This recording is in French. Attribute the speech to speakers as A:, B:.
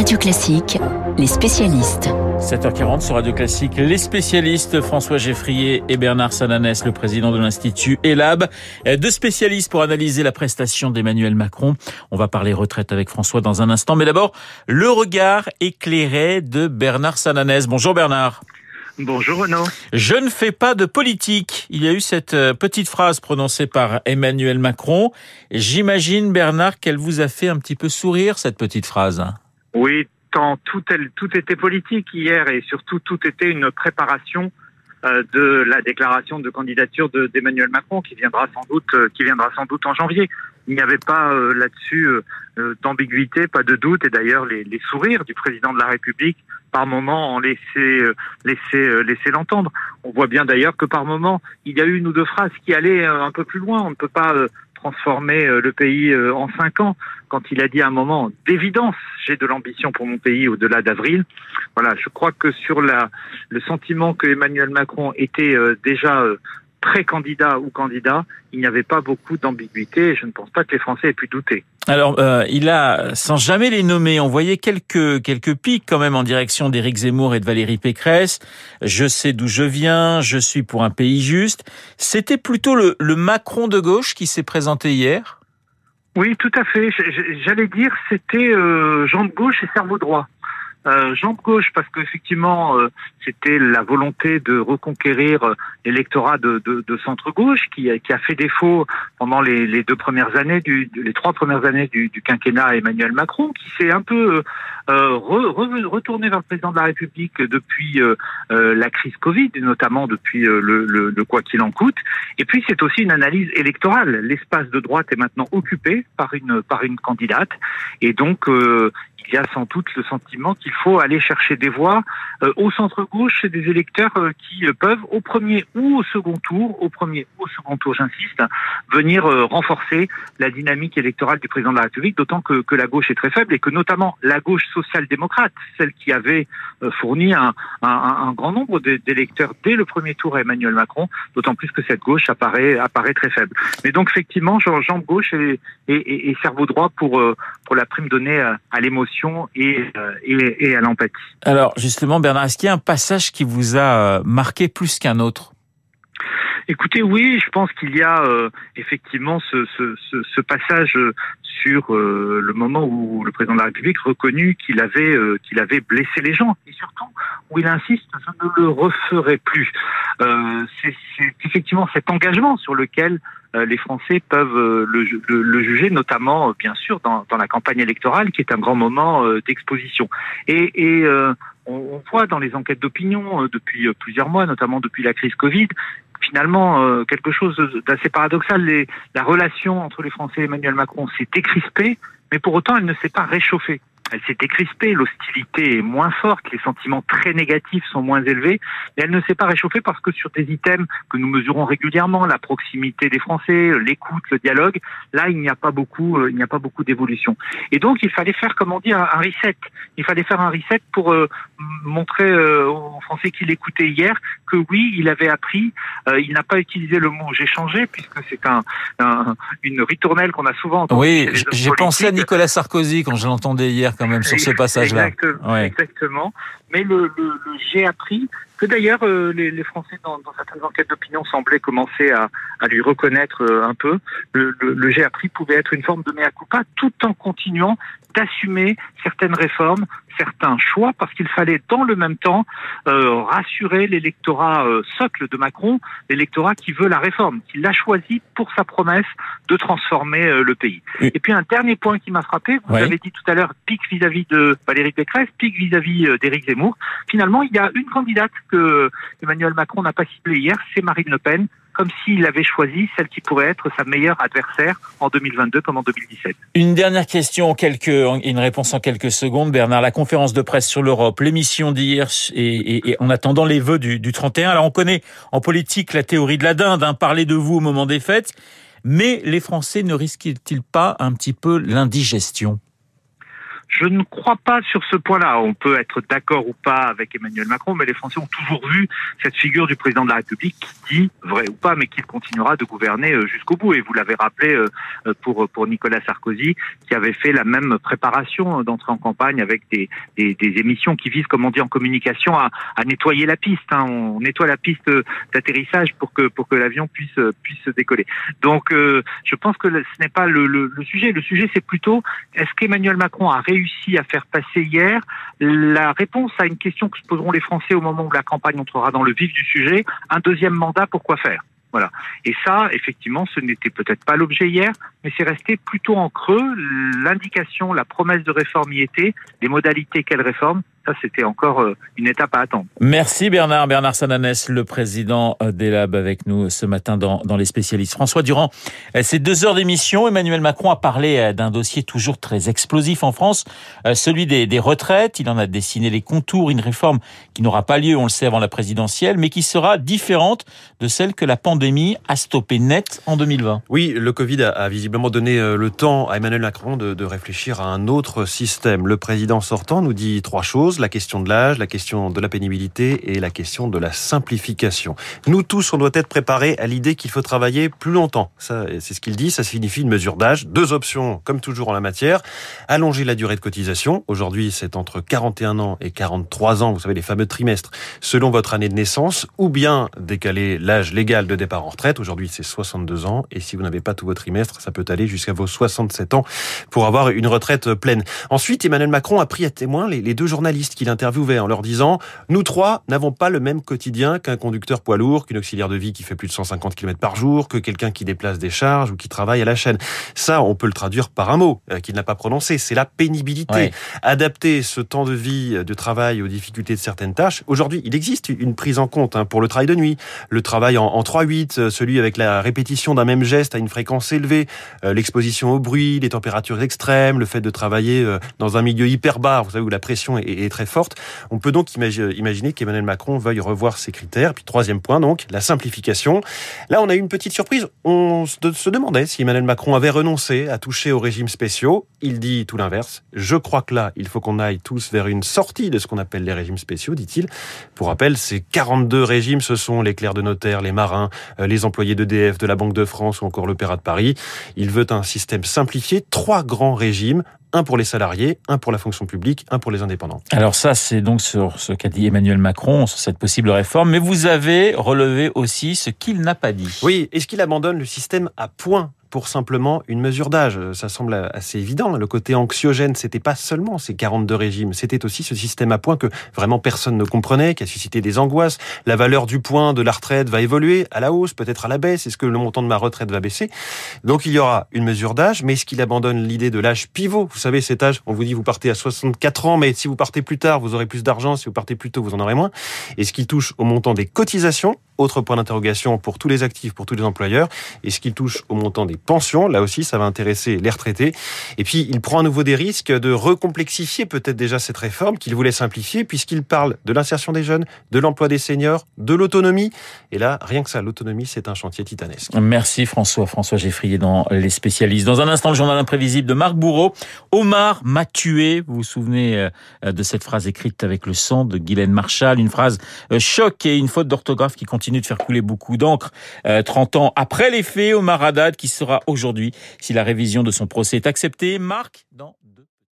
A: Radio Classique, les spécialistes.
B: 7h40 sur Radio Classique, les spécialistes François Geffrier et Bernard Sananès, le président de l'Institut ELAB, deux spécialistes pour analyser la prestation d'Emmanuel Macron. On va parler retraite avec François dans un instant, mais d'abord le regard éclairé de Bernard Sananès. Bonjour Bernard.
C: Bonjour Renaud.
B: Je ne fais pas de politique. Il y a eu cette euh, petite phrase prononcée par Emmanuel Macron. J'imagine, Bernard, qu'elle vous a fait un petit peu sourire, cette petite phrase.
C: Oui, tant tout, tout était politique hier et surtout tout était une préparation euh, de la déclaration de candidature d'Emmanuel Macron qui viendra sans doute euh, qui viendra sans doute en janvier. Il n'y avait pas là-dessus d'ambiguïté, pas de doute et d'ailleurs les, les, sourires du président de la République par moment en laisser euh, laisser euh, l'entendre. On voit bien d'ailleurs que par moment il y a eu une ou deux phrases qui allaient euh, un peu plus loin. On ne peut pas transformer le pays en cinq ans. Quand il a dit à un moment d'évidence, j'ai de l'ambition pour mon pays au-delà d'avril. Voilà, je crois que sur la le sentiment que Emmanuel Macron était déjà pré-candidat ou candidat, il n'y avait pas beaucoup d'ambiguïté et je ne pense pas que les Français aient pu douter.
B: Alors, euh, il a, sans jamais les nommer, envoyé quelques quelques pics quand même en direction d'Éric Zemmour et de Valérie Pécresse. Je sais d'où je viens, je suis pour un pays juste. C'était plutôt le, le Macron de gauche qui s'est présenté hier?
C: Oui, tout à fait. J'allais dire, c'était euh, jambe gauche et cerveau droit. Euh, jambe gauche parce qu'effectivement euh, c'était la volonté de reconquérir euh, l'électorat de, centre gauche qui a, qui a fait défaut pendant les, deux premières années du, les trois premières années du, quinquennat Emmanuel Macron qui s'est un peu euh, re, retourné vers le président de la République depuis la crise Covid notamment depuis le, le, le quoi qu'il en coûte. Et puis c'est aussi une analyse électorale. L'espace de droite est maintenant occupé par une par une candidate. Et donc il y a sans doute le sentiment qu'il faut aller chercher des voix euh, au centre-gauche des électeurs euh, qui euh, peuvent, au premier ou au second tour, au premier ou au second tour, j'insiste, venir renforcer la dynamique électorale du président de la République, d'autant que, que la gauche est très faible et que notamment la gauche social-démocrate, celle qui avait fourni un, un, un grand nombre d'électeurs dès le premier tour à Emmanuel Macron, d'autant plus que cette gauche apparaît, apparaît très faible. Mais donc effectivement, jambe gauche et, et, et, cerveau droit pour, pour la prime donnée à l'émotion euh, et, et, à l'empathie.
B: Alors justement, Bernard, est-ce qu'il y a un passage qui vous a euh, marqué plus qu'un autre?
C: Écoutez, oui, je pense qu'il y a euh, effectivement ce, ce, ce, ce, passage sur le moment où le président de la République reconnu qu'il avait qu'il avait blessé les gens et surtout où il insiste je ne le referai plus. C'est effectivement cet engagement sur lequel euh, les Français peuvent euh, le, le, juger, notamment, euh, bien sûr, dans, dans, la campagne électorale, qui est un grand moment d'exposition. Et, et on, voit dans les enquêtes d'opinion depuis plusieurs mois, notamment depuis la crise Covid, finalement quelque chose d'assez paradoxal. Les, la relation entre les Français et Emmanuel Macron s'est décrispée, mais pour autant elle ne s'est pas réchauffée elle s'est décrispée, l'hostilité est moins forte, les sentiments très négatifs sont moins élevés, mais elle ne s'est pas réchauffée parce que sur des items que nous mesurons régulièrement, la proximité des Français, l'écoute, le dialogue, là il n'y a pas beaucoup, euh, il n'y a pas beaucoup d'évolution. Et donc il fallait faire, comme on un, reset. Il fallait faire un reset pour euh, montrer euh, aux Français qui l'écoutaient hier que oui, il avait appris. il n'a pas utilisé le mot j'ai changé puisque c'est un, une ritournelle qu'on a souvent entendue.
B: Oui, j'ai pensé à Nicolas Sarkozy quand je l'entendais hier quand même sur ce passage-là.
C: Exactement, exactement. Mais le, le, le j'ai appris que d'ailleurs euh, les, les, Français dans, dans, certaines enquêtes d'opinion semblaient commencer à, à lui reconnaître euh, un peu. Le, le, le j'ai appris pouvait être une forme de mea culpa tout en continuant d'assumer certaines réformes, certains choix, parce qu'il fallait dans le même temps euh, rassurer l'électorat euh, socle de Macron, l'électorat qui veut la réforme, qui l'a choisi pour sa promesse de transformer euh, le pays. Et puis un dernier point qui m'a frappé, vous avez dit tout à l'heure, pic vis-à-vis de Valérie Pécresse, pic vis-à-vis d'Éric Zemmour. Finalement, il y a une candidate que Emmanuel Macron n'a pas ciblée hier, c'est Marine Le Pen, comme s'il avait choisi celle qui pourrait être sa meilleure adversaire en 2022 comme en 2017.
B: Une dernière question, quelques, une réponse en quelques secondes, Bernard. La conférence de presse sur l'Europe, l'émission d'hier et, en attendant les vœux du, du 31. Alors on connaît en politique la théorie de la dinde, hein, parler de vous au moment des fêtes, mais les Français ne risquent-ils pas un petit peu l'indigestion?
C: Je ne crois pas sur ce point-là. On peut être d'accord ou pas avec Emmanuel Macron, mais les Français ont toujours vu cette figure du président de la République qui dit, vrai ou pas, mais qu'il continuera de gouverner euh, jusqu'au bout. Et vous l'avez rappelé euh, euh, pour pour Nicolas Sarkozy, qui avait fait la même préparation d'entrée en campagne avec des, des, des, émissions qui visent, comme on dit en communication, à, à nettoyer la piste. Hein. On nettoie la piste d'atterrissage pour que pour que l'avion puisse puisse décoller. Donc, je pense que ce n'est pas le, le, le sujet. Le sujet, c'est plutôt est-ce qu'Emmanuel Macron a réussi réussi à faire passer hier la réponse à une question que se poseront les Français au moment où la campagne entrera dans le vif du sujet. Un deuxième mandat, pourquoi faire? Voilà. Et ça, effectivement, ce n'était peut-être pas l'objet hier, mais c'est resté plutôt en creux. L'indication, la promesse de réforme y était, les modalités quelle réforme, ça, c'était encore euh, une étape à attendre.
B: Merci Bernard. Bernard Sananès, le président euh, d'ELAB avec nous ce matin dans, dans les spécialistes. François Durand, euh, ces deux heures d'émission, Emmanuel Macron a parlé d'un dossier toujours très explosif en France, celui des, des retraites. Il en a dessiné les contours, une réforme qui n'aura pas lieu, on le sait, avant la présidentielle, mais qui sera différente de celle que la pandémie a stoppée net en 2020.
D: Oui, le Covid a, visiblement donné le temps à Emmanuel Macron de, de réfléchir à un autre système. Le président sortant nous dit trois choses la question de l'âge, la question de la pénibilité et la question de la simplification. Nous tous, on doit être préparés à l'idée qu'il faut travailler plus longtemps. Ça, c'est ce qu'il dit. Ça signifie une mesure d'âge. Deux options, comme toujours en la matière. Allonger la durée de cotisation. Aujourd'hui, c'est entre 41 ans et 43 ans. Vous savez, les fameux trimestres selon votre année de naissance ou bien décaler l'âge légal de départ en retraite. Aujourd'hui, c'est 62 ans. Et si vous n'avez pas tous vos trimestres, ça peut aller jusqu'à vos 67 ans pour avoir une retraite pleine. Ensuite, Emmanuel Macron a pris à témoin les, les deux journalistes qu'il interviewait en leur disant Nous trois n'avons pas le même quotidien qu'un conducteur poids lourd, qu'une auxiliaire de vie qui fait plus de 150 km par jour, que quelqu'un qui déplace des charges ou qui travaille à la chaîne. Ça, on peut le traduire par un mot euh, qu'il n'a pas prononcé c'est la pénibilité. Adapter ce temps de vie euh, de travail aux difficultés de certaines tâches. Aujourd'hui, il existe une prise en compte hein, pour le travail de nuit, le travail en, en 3-8, euh, celui avec la répétition d'un même geste à une fréquence élevée, l'exposition au bruit, les températures extrêmes, le fait de travailler dans un milieu hyper bas, vous savez, où la pression est, est très forte. On peut donc imaginer qu'Emmanuel Macron veuille revoir ses critères. Puis troisième point, donc, la simplification. Là, on a eu une petite surprise. On se demandait si Emmanuel Macron avait renoncé à toucher aux régimes spéciaux. Il dit tout l'inverse. Je crois que là, il faut qu'on aille tous vers une sortie de ce qu'on appelle les régimes spéciaux, dit-il. Pour rappel, ces 42 régimes, ce sont les clercs de notaire, les marins, euh, les employés d'EDF, de la Banque de France ou encore l'Opéra de Paris. Il veut un système simplifié, trois grands régimes, un pour les salariés, un pour la fonction publique, un pour les indépendants.
B: Alors ça, c'est donc sur ce qu'a dit Emmanuel Macron, sur cette possible réforme, mais vous avez relevé aussi ce qu'il n'a pas dit.
D: Oui, est-ce qu'il abandonne le système à points pour simplement une mesure d'âge. Ça semble assez évident. Le côté anxiogène, c'était pas seulement ces 42 régimes, c'était aussi ce système à points que vraiment personne ne comprenait, qui a suscité des angoisses. La valeur du point de la retraite va évoluer à la hausse, peut-être à la baisse. Est-ce que le montant de ma retraite va baisser? Donc il y aura une mesure d'âge, mais est-ce qu'il abandonne l'idée de l'âge pivot? Vous savez, cet âge, on vous dit vous partez à 64 ans, mais si vous partez plus tard, vous aurez plus d'argent. Si vous partez plus tôt, vous en aurez moins. Est-ce qu'il touche au montant des cotisations autre point d'interrogation pour tous les actifs, pour tous les employeurs. Et ce qui touche au montant des pensions, là aussi, ça va intéresser les retraités. Et puis, il prend à nouveau des risques de recomplexifier peut-être déjà cette réforme qu'il voulait simplifier, puisqu'il parle de l'insertion des jeunes, de l'emploi des seniors, de l'autonomie. Et là, rien que ça, l'autonomie, c'est un chantier titanesque.
B: Merci François. François Geffrier dans Les Spécialistes. Dans un instant, le journal imprévisible de Marc Bourreau. Omar m'a tué. Vous vous souvenez euh, de cette phrase écrite avec le sang de Guylaine Marshall. Une phrase euh, choc et une faute d'orthographe qui continue de faire couler beaucoup d'encre. 30 euh, ans après les faits, Omar Haddad qui sera aujourd'hui, si la révision de son procès est acceptée, Marc dans